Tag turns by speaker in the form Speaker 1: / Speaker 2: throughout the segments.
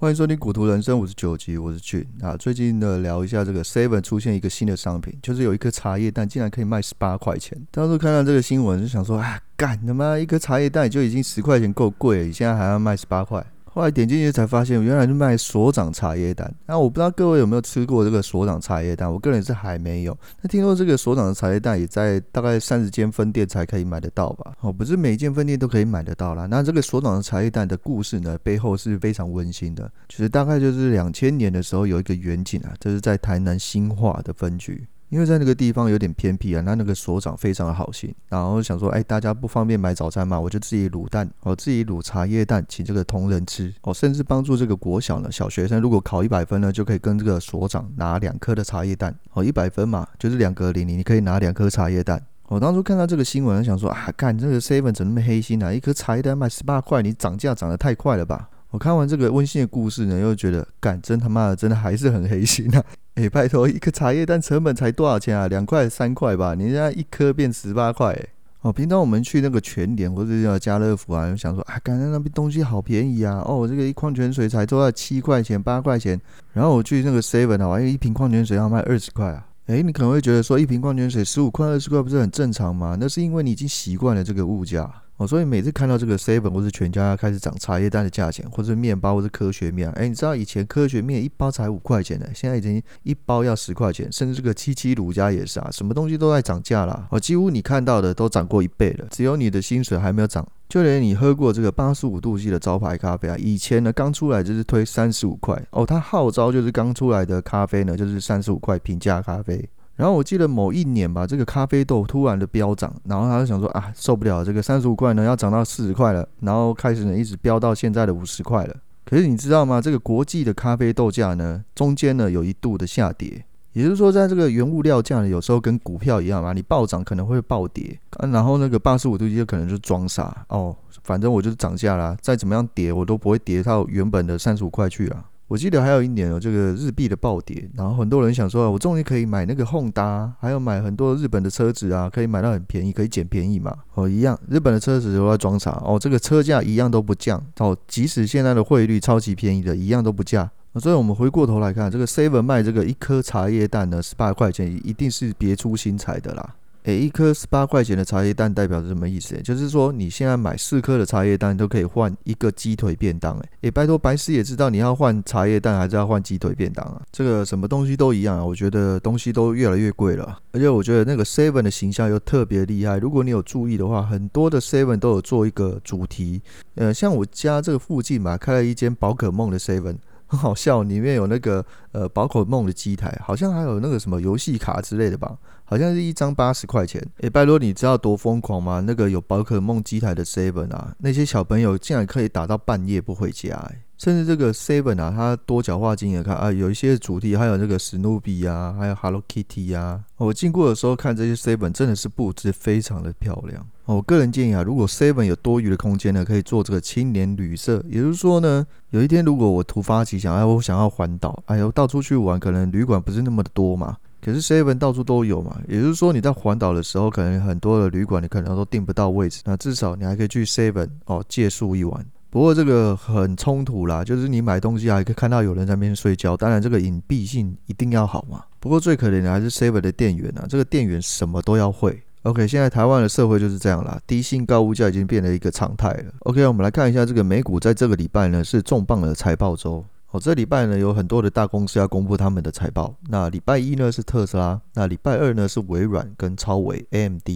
Speaker 1: 欢迎收听《股图人生》五十九集，我是俊啊。最近呢，聊一下这个 Seven 出现一个新的商品，就是有一颗茶叶蛋竟然可以卖十八块钱。当时看到这个新闻，就想说啊，干他妈一颗茶叶蛋就已经十块钱够贵，你现在还要卖十八块。后来点进去才发现，原来是卖所长茶叶蛋。那我不知道各位有没有吃过这个所长茶叶蛋，我个人是还没有。那听说这个所长的茶叶蛋也在大概三十间分店才可以买得到吧？哦，不是每一间分店都可以买得到啦。那这个所长的茶叶蛋的故事呢，背后是非常温馨的。其实大概就是两千年的时候有一个远景啊，这是在台南新化的分局。因为在那个地方有点偏僻啊，那那个所长非常的好心，然后想说，哎，大家不方便买早餐嘛，我就自己卤蛋，我自己卤茶叶蛋，请这个同仁吃，哦，甚至帮助这个国小呢，小学生如果考一百分呢，就可以跟这个所长拿两颗的茶叶蛋，哦，一百分嘛，就是两格零零，你可以拿两颗茶叶蛋。我当初看到这个新闻，想说啊，干这个 seven 怎么那么黑心啊？一颗茶叶蛋卖十八块，你涨价涨得太快了吧？我看完这个温馨的故事呢，又觉得，干真他妈的，真的还是很黑心啊！哎、欸，拜托，一颗茶叶蛋成本才多少钱啊？两块三块吧？你现在一颗变十八块？哦，平常我们去那个全联或者叫家乐福啊，就想说啊，感觉那边东西好便宜啊！哦，这个一矿泉水才都要七块钱、八块钱。然后我去那个 seven 啊，因为一瓶矿泉水要卖二十块啊。哎、欸，你可能会觉得说，一瓶矿泉水十五块、二十块不是很正常吗？那是因为你已经习惯了这个物价。哦，所以每次看到这个 seven 或是全家开始涨茶叶蛋的价钱，或者面包或是科学面，哎，你知道以前科学面一包才五块钱的，现在已经一包要十块钱，甚至这个七七乳加也是啊，什么东西都在涨价啦。哦，几乎你看到的都涨过一倍了，只有你的薪水还没有涨。就连你喝过这个八十五度 C 的招牌咖啡啊，以前呢刚出来就是推三十五块哦，它号召就是刚出来的咖啡呢就是三十五块平价咖啡。然后我记得某一年吧，这个咖啡豆突然的飙涨，然后他就想说啊，受不了，这个三十五块呢要涨到四十块了，然后开始呢一直飙到现在的五十块了。可是你知道吗？这个国际的咖啡豆价呢，中间呢有一度的下跌，也就是说，在这个原物料价呢，有时候跟股票一样嘛，你暴涨可能会暴跌，啊、然后那个八十五度就可能就装傻哦，反正我就是涨价啦，再怎么样跌我都不会跌到原本的三十五块去啊。我记得还有一年有这个日币的暴跌，然后很多人想说，我终于可以买那个 Honda，还有买很多日本的车子啊，可以买到很便宜，可以捡便宜嘛。哦，一样，日本的车子都在装傻哦，这个车价一样都不降哦，即使现在的汇率超级便宜的，一样都不降。所以我们回过头来看，这个 Seven 卖这个一颗茶叶蛋呢，十八块钱，一定是别出心裁的啦。诶，一颗十八块钱的茶叶蛋代表着什么意思？就是说你现在买四颗的茶叶蛋都可以换一个鸡腿便当。诶，拜托，白痴也知道你要换茶叶蛋还是要换鸡腿便当啊？这个什么东西都一样啊，我觉得东西都越来越贵了。而且我觉得那个 Seven 的形象又特别厉害。如果你有注意的话，很多的 Seven 都有做一个主题。呃，像我家这个附近嘛，开了一间宝可梦的 Seven。很好笑，里面有那个呃宝可梦的机台，好像还有那个什么游戏卡之类的吧，好像是一张八十块钱。诶，拜托，你知道多疯狂吗？那个有宝可梦机台的 Seven 啊，那些小朋友竟然可以打到半夜不回家，诶，甚至这个 Seven 啊，它多角化经营看啊，有一些主题，还有那个史努比啊，还有 Hello Kitty 啊。我经过的时候看这些 Seven 真的是布置非常的漂亮。我个人建议啊，如果 Seven 有多余的空间呢，可以做这个青年旅社。也就是说呢，有一天如果我突发奇想，哎，我想要环岛，哎呦，到处去玩，可能旅馆不是那么的多嘛。可是 Seven 到处都有嘛。也就是说，你在环岛的时候，可能很多的旅馆你可能都订不到位置，那至少你还可以去 Seven 哦借宿一晚。不过这个很冲突啦，就是你买东西还可以看到有人在那边睡觉，当然这个隐蔽性一定要好嘛。不过最可怜的还是 Saver 的店员啊，这个店员什么都要会。OK，现在台湾的社会就是这样啦，低薪高物价已经变成一个常态了。OK，我们来看一下这个美股在这个礼拜呢是重磅的财报周。哦，这礼拜呢有很多的大公司要公布他们的财报。那礼拜一呢是特斯拉，那礼拜二呢是微软跟超微 AMD，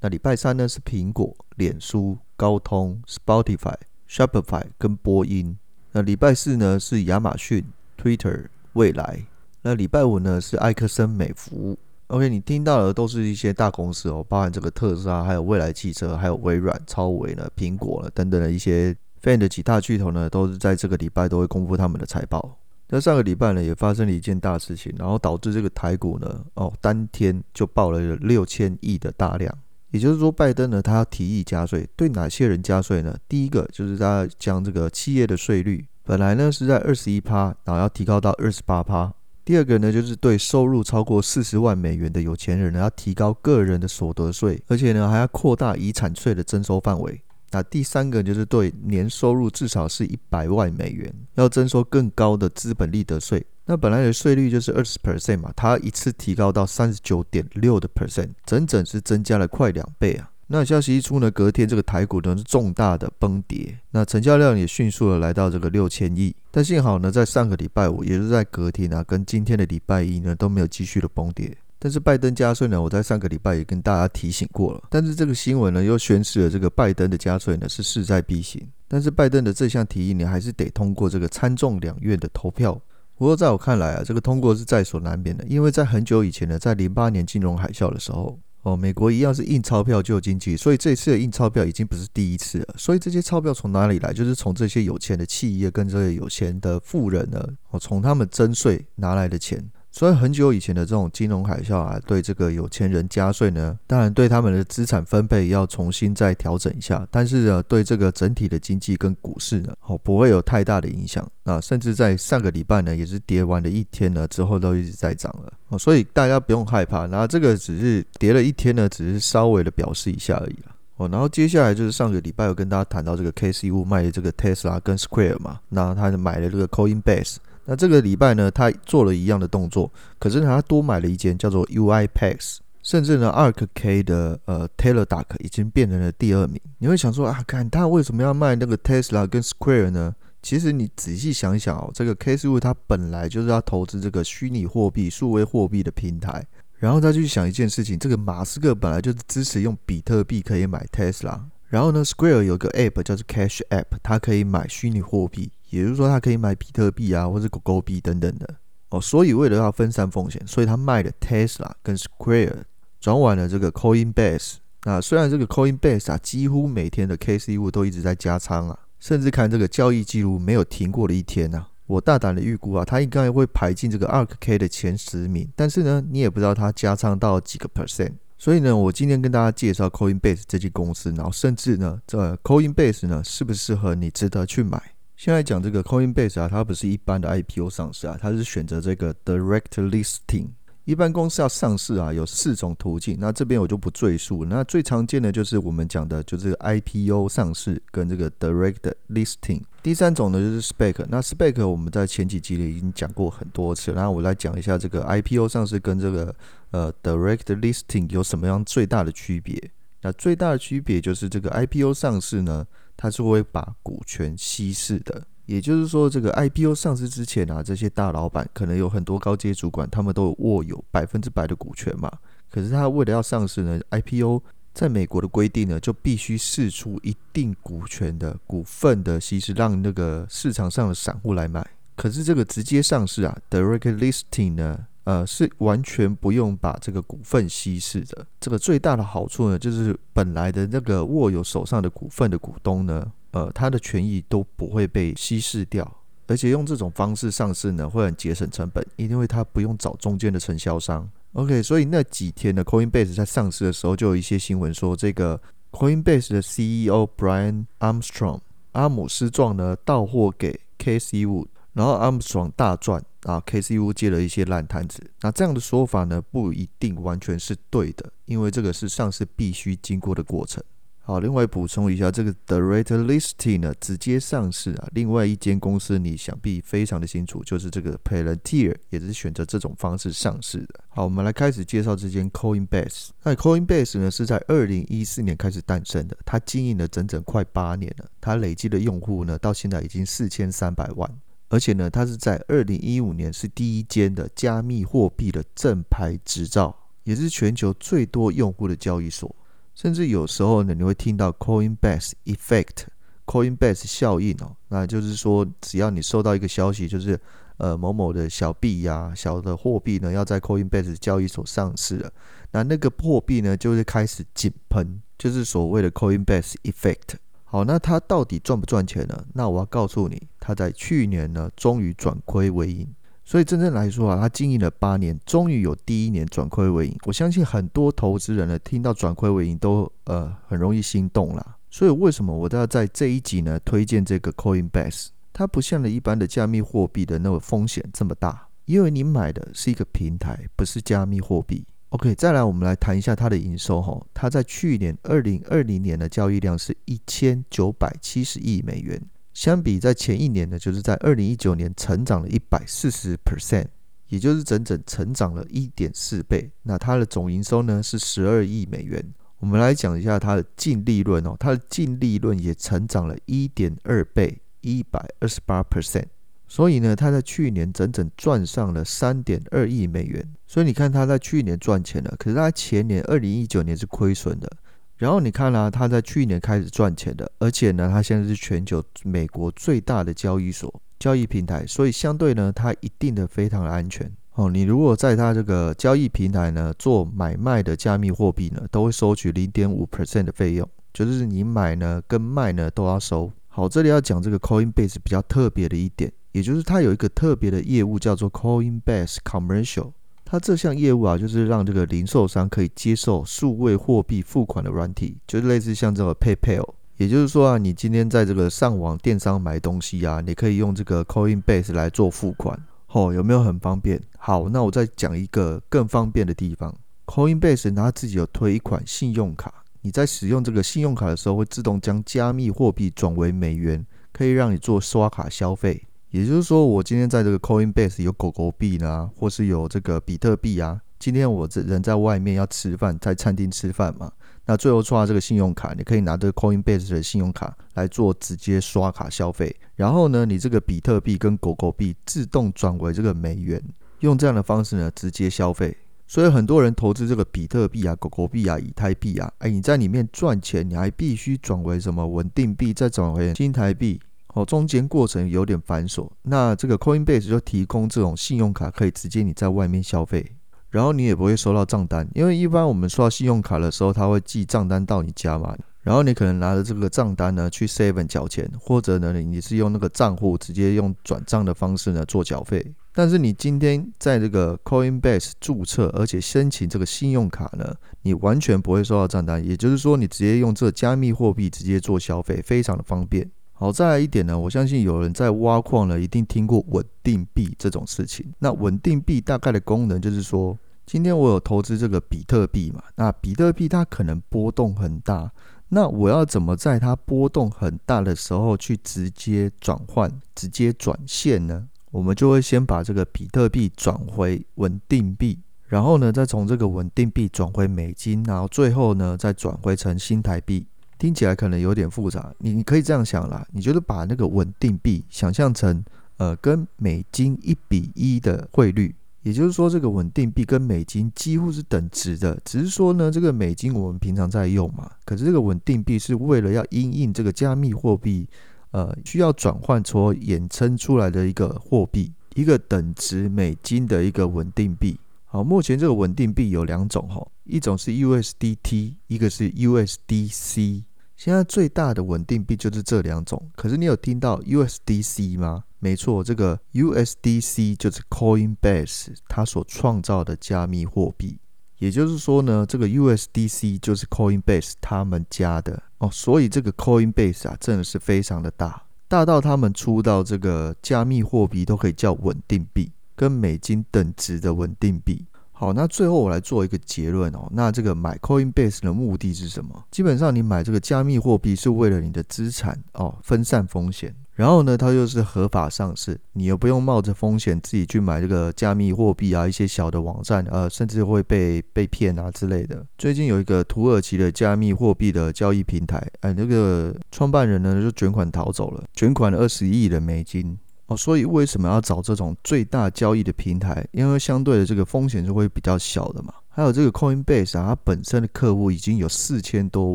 Speaker 1: 那礼拜三呢是苹果、脸书、高通、Spotify、Shopify 跟波音。那礼拜四呢是亚马逊、Twitter、未来。那礼拜五呢是埃克森美孚。OK，你听到的都是一些大公司哦，包含这个特斯拉，还有未来汽车，还有微软、超微呢、苹果呢等等的一些 Fan 的几大巨头呢，都是在这个礼拜都会公布他们的财报。那上个礼拜呢，也发生了一件大事情，然后导致这个台股呢，哦，当天就爆了六千亿的大量。也就是说，拜登呢，他要提议加税，对哪些人加税呢？第一个就是他将这个企业的税率，本来呢是在二十一趴，然后要提高到二十八趴。第二个呢，就是对收入超过四十万美元的有钱人呢，要提高个人的所得税，而且呢，还要扩大遗产税的征收范围。那第三个就是对年收入至少是一百万美元，要征收更高的资本利得税。那本来的税率就是二十 percent 嘛，它一次提高到三十九点六的 percent，整整是增加了快两倍啊。那消息一出呢，隔天这个台股呢是重大的崩跌，那成交量也迅速的来到这个六千亿。但幸好呢，在上个礼拜五，也就是在隔天啊，跟今天的礼拜一呢都没有继续的崩跌。但是拜登加税呢，我在上个礼拜也跟大家提醒过了。但是这个新闻呢，又宣示了这个拜登的加税呢是势在必行。但是拜登的这项提议呢，还是得通过这个参众两院的投票。不过在我看来啊，这个通过是在所难免的，因为在很久以前呢，在零八年金融海啸的时候。哦，美国一样是印钞票救经济，所以这次的印钞票已经不是第一次了。所以这些钞票从哪里来？就是从这些有钱的企业跟这些有钱的富人呢，哦，从他们征税拿来的钱。所以很久以前的这种金融海啸啊，对这个有钱人加税呢，当然对他们的资产分配要重新再调整一下。但是呢，对这个整体的经济跟股市呢，哦，不会有太大的影响。啊，甚至在上个礼拜呢，也是跌完了一天呢，之后都一直在涨了。哦，所以大家不用害怕。然后这个只是跌了一天呢，只是稍微的表示一下而已了。哦，然后接下来就是上个礼拜有跟大家谈到这个 K C 物卖的这个 Tesla 跟 Square 嘛，那他就买了这个 Coinbase。那这个礼拜呢，他做了一样的动作，可是呢，他多买了一间叫做 UiPax，甚至呢，ARKK 的呃 Teler Duck 已经变成了第二名。你会想说啊，看他为什么要卖那个 Tesla 跟 Square 呢？其实你仔细想一想哦，这个 Cathie Wood 他本来就是要投资这个虚拟货币、数位货币的平台，然后再去想一件事情，这个马斯克本来就是支持用比特币可以买 Tesla，然后呢，Square 有个 App 叫做 Cash App，它可以买虚拟货币。也就是说，他可以买比特币啊，或者狗狗币等等的哦。所以为了要分散风险，所以他卖了 Tesla 跟 Square，转完了这个 Coinbase。那虽然这个 Coinbase 啊，几乎每天的 KCV 都一直在加仓啊，甚至看这个交易记录没有停过的一天啊。我大胆的预估啊，他应该会排进这个 ARKK 的前十名。但是呢，你也不知道他加仓到几个 percent。所以呢，我今天跟大家介绍 Coinbase 这间公司，然后甚至呢，这 Coinbase 呢，适不适合你，值得去买。现在讲这个 Coinbase 啊，它不是一般的 IPO 上市啊，它是选择这个 Direct Listing。一般公司要上市啊，有四种途径，那这边我就不赘述。那最常见的就是我们讲的，就是 IPO 上市跟这个 Direct Listing。第三种呢，就是 SPAC。那 SPAC 我们在前几集里已经讲过很多次，然后我来讲一下这个 IPO 上市跟这个呃 Direct Listing 有什么样最大的区别。那最大的区别就是这个 IPO 上市呢，它是会把股权稀释的，也就是说，这个 IPO 上市之前啊，这些大老板可能有很多高阶主管，他们都握有百分之百的股权嘛。可是他为了要上市呢，IPO 在美国的规定呢，就必须释出一定股权的股份的稀释，让那个市场上的散户来买。可是这个直接上市啊，Direct Listing 呢？呃，是完全不用把这个股份稀释的。这个最大的好处呢，就是本来的那个握有手上的股份的股东呢，呃，他的权益都不会被稀释掉。而且用这种方式上市呢，会很节省成本，因为他不用找中间的承销商。OK，所以那几天呢，Coinbase 在上市的时候，就有一些新闻说，这个 Coinbase 的 CEO Brian Armstrong 阿姆斯壮呢，到货给 Cathie Wood，然后，M 爽大赚。啊，K C U 接了一些烂摊子。那这样的说法呢，不一定完全是对的，因为这个是上市必须经过的过程。好，另外补充一下，这个 Direct Listing 呢，直接上市啊。另外一间公司，你想必非常的清楚，就是这个 Palantir 也是选择这种方式上市的。好，我们来开始介绍这间 Coinbase。那 Coinbase 呢，是在二零一四年开始诞生的，它经营了整整快八年了，它累计的用户呢，到现在已经四千三百万。而且呢，它是在二零一五年是第一间的加密货币的正牌执照，也是全球最多用户的交易所。甚至有时候呢，你会听到 Coinbase Effect、Coinbase 效应哦，那就是说，只要你收到一个消息，就是呃某某的小币呀、小的货币呢要在 Coinbase 交易所上市了，那那个货币呢就会开始井喷，就是所谓的 Coinbase Effect。好，那他到底赚不赚钱呢？那我要告诉你，他在去年呢，终于转亏为盈。所以真正来说啊，他经营了八年，终于有第一年转亏为盈。我相信很多投资人呢，听到转亏为盈都呃很容易心动啦。所以为什么我都要在这一集呢推荐这个 Coinbase？它不像的一般的加密货币的那个风险这么大，因为你买的是一个平台，不是加密货币。OK，再来我们来谈一下它的营收哈，它在去年二零二零年的交易量是一千九百七十亿美元，相比在前一年呢，就是在二零一九年成长了一百四十 percent，也就是整整成长了一点四倍。那它的总营收呢是十二亿美元。我们来讲一下它的净利润哦，它的净利润也成长了一点二倍，一百二十八 percent。所以呢，他在去年整整赚上了三点二亿美元。所以你看他在去年赚钱了，可是他前年二零一九年是亏损的。然后你看啦、啊，他在去年开始赚钱的，而且呢，他现在是全球美国最大的交易所交易平台，所以相对呢，它一定的非常的安全哦。你如果在他这个交易平台呢做买卖的加密货币呢，都会收取零点五 percent 的费用，就是你买呢跟卖呢都要收。好，这里要讲这个 Coinbase 比较特别的一点。也就是它有一个特别的业务叫做 Coinbase Commercial，它这项业务啊，就是让这个零售商可以接受数位货币付款的软体，就是类似像这个 PayPal。也就是说啊，你今天在这个上网电商买东西啊，你可以用这个 Coinbase 来做付款，哦，有没有很方便？好，那我再讲一个更方便的地方，Coinbase 它自己有推一款信用卡，你在使用这个信用卡的时候，会自动将加密货币转为美元，可以让你做刷卡消费。也就是说，我今天在这个 Coinbase 有狗狗币呢，或是有这个比特币啊。今天我这人在外面要吃饭，在餐厅吃饭嘛，那最后刷这个信用卡，你可以拿这个 Coinbase 的信用卡来做直接刷卡消费。然后呢，你这个比特币跟狗狗币自动转为这个美元，用这样的方式呢直接消费。所以很多人投资这个比特币啊、狗狗币啊、以太币啊，哎，你在里面赚钱，你还必须转为什么稳定币，再转回新台币。哦，中间过程有点繁琐，那这个 Coinbase 就提供这种信用卡，可以直接你在外面消费，然后你也不会收到账单，因为一般我们刷信用卡的时候，他会寄账单到你家嘛，然后你可能拿着这个账单呢去 Seven 缴钱，或者呢你是用那个账户直接用转账的方式呢做缴费，但是你今天在这个 Coinbase 注册，而且申请这个信用卡呢，你完全不会收到账单，也就是说你直接用这加密货币直接做消费，非常的方便。好，再来一点呢，我相信有人在挖矿了，一定听过稳定币这种事情。那稳定币大概的功能就是说，今天我有投资这个比特币嘛，那比特币它可能波动很大，那我要怎么在它波动很大的时候去直接转换、直接转现呢？我们就会先把这个比特币转回稳定币，然后呢，再从这个稳定币转回美金，然后最后呢，再转回成新台币。听起来可能有点复杂，你你可以这样想啦，你就是把那个稳定币想象成呃跟美金一比一的汇率，也就是说这个稳定币跟美金几乎是等值的，只是说呢这个美金我们平常在用嘛，可是这个稳定币是为了要因应这个加密货币，呃需要转换所衍生出来的一个货币，一个等值美金的一个稳定币。好，目前这个稳定币有两种哈，一种是 USDT，一个是 USDC。现在最大的稳定币就是这两种。可是你有听到 USDC 吗？没错，这个 USDC 就是 Coinbase 它所创造的加密货币。也就是说呢，这个 USDC 就是 Coinbase 他们家的哦。所以这个 Coinbase 啊，真的是非常的大，大到他们出到这个加密货币都可以叫稳定币。跟美金等值的稳定币。好，那最后我来做一个结论哦。那这个买 Coinbase 的目的是什么？基本上你买这个加密货币是为了你的资产哦，分散风险。然后呢，它又是合法上市，你又不用冒着风险自己去买这个加密货币啊，一些小的网站呃，甚至会被被骗啊之类的。最近有一个土耳其的加密货币的交易平台，哎，那个创办人呢就卷款逃走了，卷款二十亿的美金。哦，所以为什么要找这种最大交易的平台？因为相对的这个风险是会比较小的嘛。还有这个 Coinbase 啊，它本身的客户已经有四千多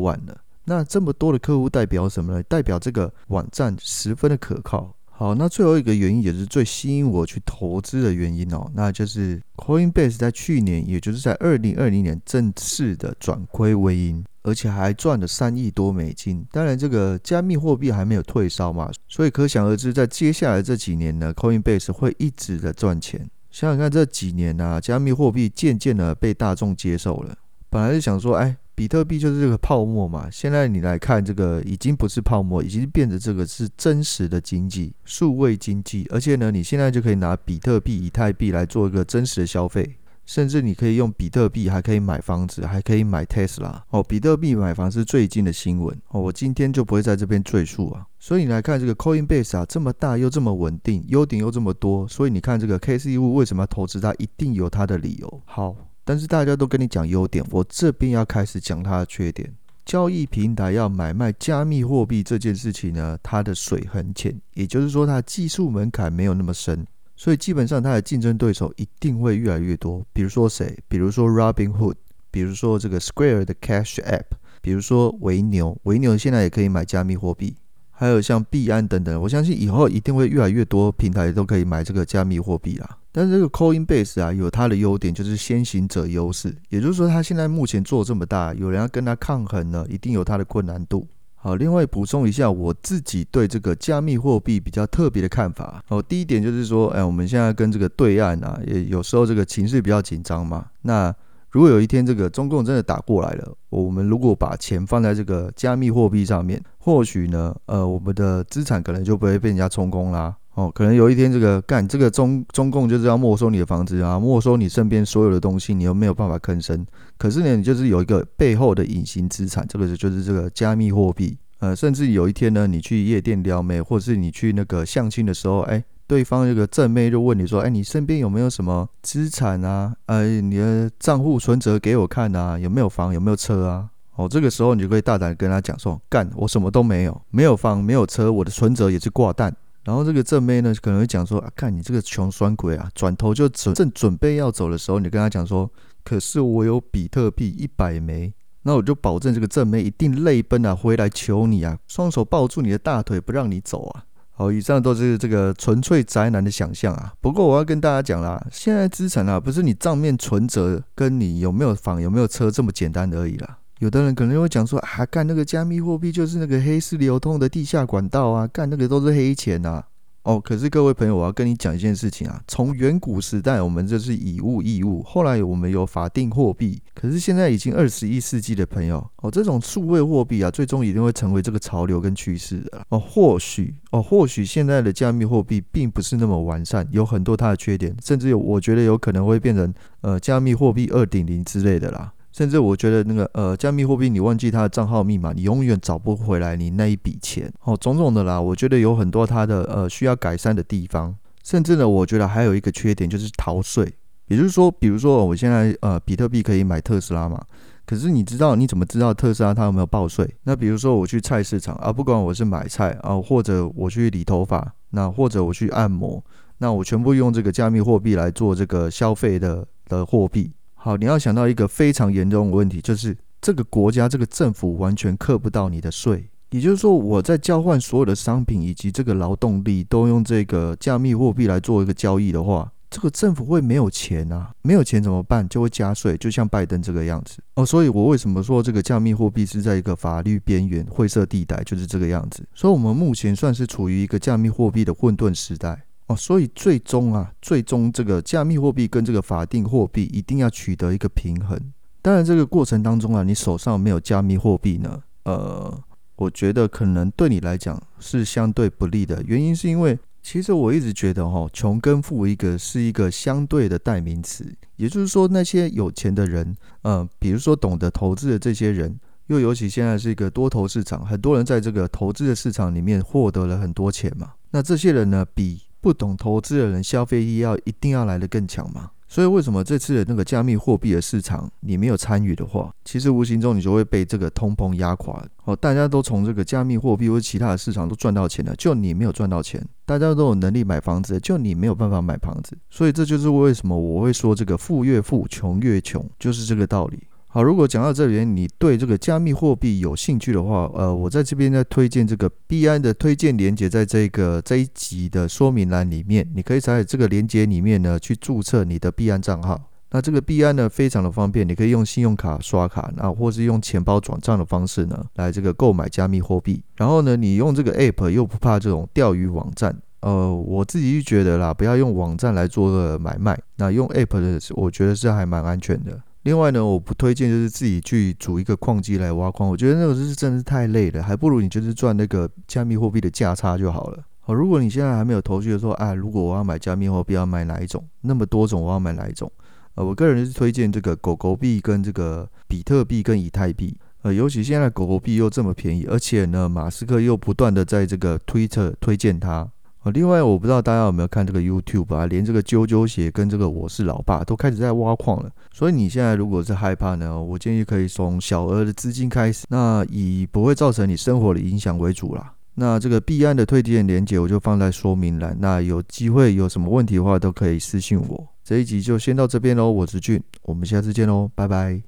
Speaker 1: 万了。那这么多的客户代表什么呢？代表这个网站十分的可靠。好，那最后一个原因也是最吸引我去投资的原因哦，那就是 Coinbase 在去年，也就是在二零二零年正式的转亏为盈。而且还赚了三亿多美金，当然这个加密货币还没有退烧嘛，所以可想而知，在接下来这几年呢，Coinbase 会一直的赚钱。想想看，这几年啊，加密货币渐渐的被大众接受了。本来是想说，哎，比特币就是这个泡沫嘛，现在你来看，这个已经不是泡沫，已经变得这个是真实的经济，数位经济。而且呢，你现在就可以拿比特币、以太币来做一个真实的消费。甚至你可以用比特币，还可以买房子，还可以买 Tesla 哦。比特币买房是最近的新闻哦，我今天就不会在这边赘述啊。所以你来看这个 Coinbase 啊，这么大又这么稳定，优点又这么多，所以你看这个 Casey Wood 为什么要投资它，一定有它的理由。好，但是大家都跟你讲优点，我这边要开始讲它的缺点。交易平台要买卖加密货币这件事情呢，它的水很浅，也就是说它的技术门槛没有那么深。所以基本上，它的竞争对手一定会越来越多。比如说谁？比如说 Robinhood，比如说这个 Square 的 Cash App，比如说维牛，维牛现在也可以买加密货币。还有像币安等等，我相信以后一定会越来越多平台都可以买这个加密货币啦。但是这个 Coinbase 啊，有它的优点，就是先行者优势，也就是说，它现在目前做这么大，有人要跟它抗衡呢，一定有它的困难度。好，另外补充一下我自己对这个加密货币比较特别的看法。哦，第一点就是说，哎，我们现在跟这个对岸啊，也有时候这个情绪比较紧张嘛。那如果有一天这个中共真的打过来了，我们如果把钱放在这个加密货币上面，或许呢，呃，我们的资产可能就不会被人家充公啦。哦，可能有一天这个干这个中中共就是要没收你的房子啊，没收你身边所有的东西，你又没有办法吭声。可是呢，你就是有一个背后的隐形资产，这个就是这个加密货币。呃，甚至有一天呢，你去夜店撩妹，或者是你去那个相亲的时候，哎，对方这个正妹就问你说，哎，你身边有没有什么资产啊？呃，你的账户存折给我看啊，有没有房，有没有车啊？哦，这个时候你就可以大胆跟他讲说，干，我什么都没有，没有房，没有车，我的存折也是挂蛋。然后这个正妹呢，可能会讲说：“啊，看你这个穷酸鬼啊！”转头就准正准备要走的时候，你跟他讲说：“可是我有比特币一百枚。”那我就保证这个正妹一定泪奔啊，回来求你啊，双手抱住你的大腿不让你走啊！好，以上都是这个纯粹宅男的想象啊。不过我要跟大家讲啦，现在资产啊，不是你账面存折跟你有没有房有没有车这么简单而已啦。有的人可能会讲说啊，干那个加密货币就是那个黑市流通的地下管道啊，干那个都是黑钱呐。哦，可是各位朋友，我要跟你讲一件事情啊，从远古时代我们就是以物易物，后来我们有法定货币，可是现在已经二十一世纪的朋友，哦，这种数位货币啊，最终一定会成为这个潮流跟趋势的。哦，或许哦，或许现在的加密货币并不是那么完善，有很多它的缺点，甚至有我觉得有可能会变成呃加密货币二点零之类的啦。甚至我觉得那个呃，加密货币你忘记它的账号密码，你永远找不回来你那一笔钱哦，种种的啦，我觉得有很多它的呃需要改善的地方。甚至呢，我觉得还有一个缺点就是逃税，也就是说，比如说我现在呃比特币可以买特斯拉嘛，可是你知道你怎么知道特斯拉它有没有报税？那比如说我去菜市场啊，不管我是买菜啊，或者我去理头发，那或者我去按摩，那我全部用这个加密货币来做这个消费的的货币。好，你要想到一个非常严重的问题，就是这个国家这个政府完全克不到你的税。也就是说，我在交换所有的商品以及这个劳动力都用这个加密货币来做一个交易的话，这个政府会没有钱啊？没有钱怎么办？就会加税，就像拜登这个样子哦。所以我为什么说这个加密货币是在一个法律边缘灰色地带，就是这个样子。所以，我们目前算是处于一个加密货币的混沌时代。哦，所以最终啊，最终这个加密货币跟这个法定货币一定要取得一个平衡。当然，这个过程当中啊，你手上没有加密货币呢，呃，我觉得可能对你来讲是相对不利的。原因是因为，其实我一直觉得哈，穷跟富一个是一个相对的代名词。也就是说，那些有钱的人，呃，比如说懂得投资的这些人，又尤其现在是一个多头市场，很多人在这个投资的市场里面获得了很多钱嘛。那这些人呢，比不懂投资的人，消费力要一定要来得更强嘛？所以为什么这次的那个加密货币的市场你没有参与的话，其实无形中你就会被这个通膨压垮。哦，大家都从这个加密货币或其他的市场都赚到钱了，就你没有赚到钱。大家都有能力买房子，就你没有办法买房子。所以这就是为什么我会说这个富越富，穷越穷，就是这个道理。好，如果讲到这边，你对这个加密货币有兴趣的话，呃，我在这边呢推荐这个币安的推荐连接，在这个这一集的说明栏里面，你可以在这个连接里面呢去注册你的币安账号。那这个币安呢非常的方便，你可以用信用卡刷卡，那或是用钱包转账的方式呢来这个购买加密货币。然后呢，你用这个 app 又不怕这种钓鱼网站，呃，我自己就觉得啦，不要用网站来做个买卖，那用 app 的，我觉得是还蛮安全的。另外呢，我不推荐就是自己去组一个矿机来挖矿，我觉得那个是真的是太累了，还不如你就是赚那个加密货币的价差就好了。好，如果你现在还没有头绪的说，啊，如果我要买加密货币，要买哪一种？那么多种，我要买哪一种？呃，我个人是推荐这个狗狗币跟这个比特币跟以太币。呃，尤其现在狗狗币又这么便宜，而且呢，马斯克又不断的在这个 Twitter 推荐它。另外我不知道大家有没有看这个 YouTube 啊，连这个啾啾鞋跟这个我是老爸都开始在挖矿了。所以你现在如果是害怕呢，我建议可以从小额的资金开始，那以不会造成你生活的影响为主啦。那这个币安的推荐链接我就放在说明栏，那有机会有什么问题的话都可以私信我。这一集就先到这边喽，我是俊，我们下次见喽，拜拜。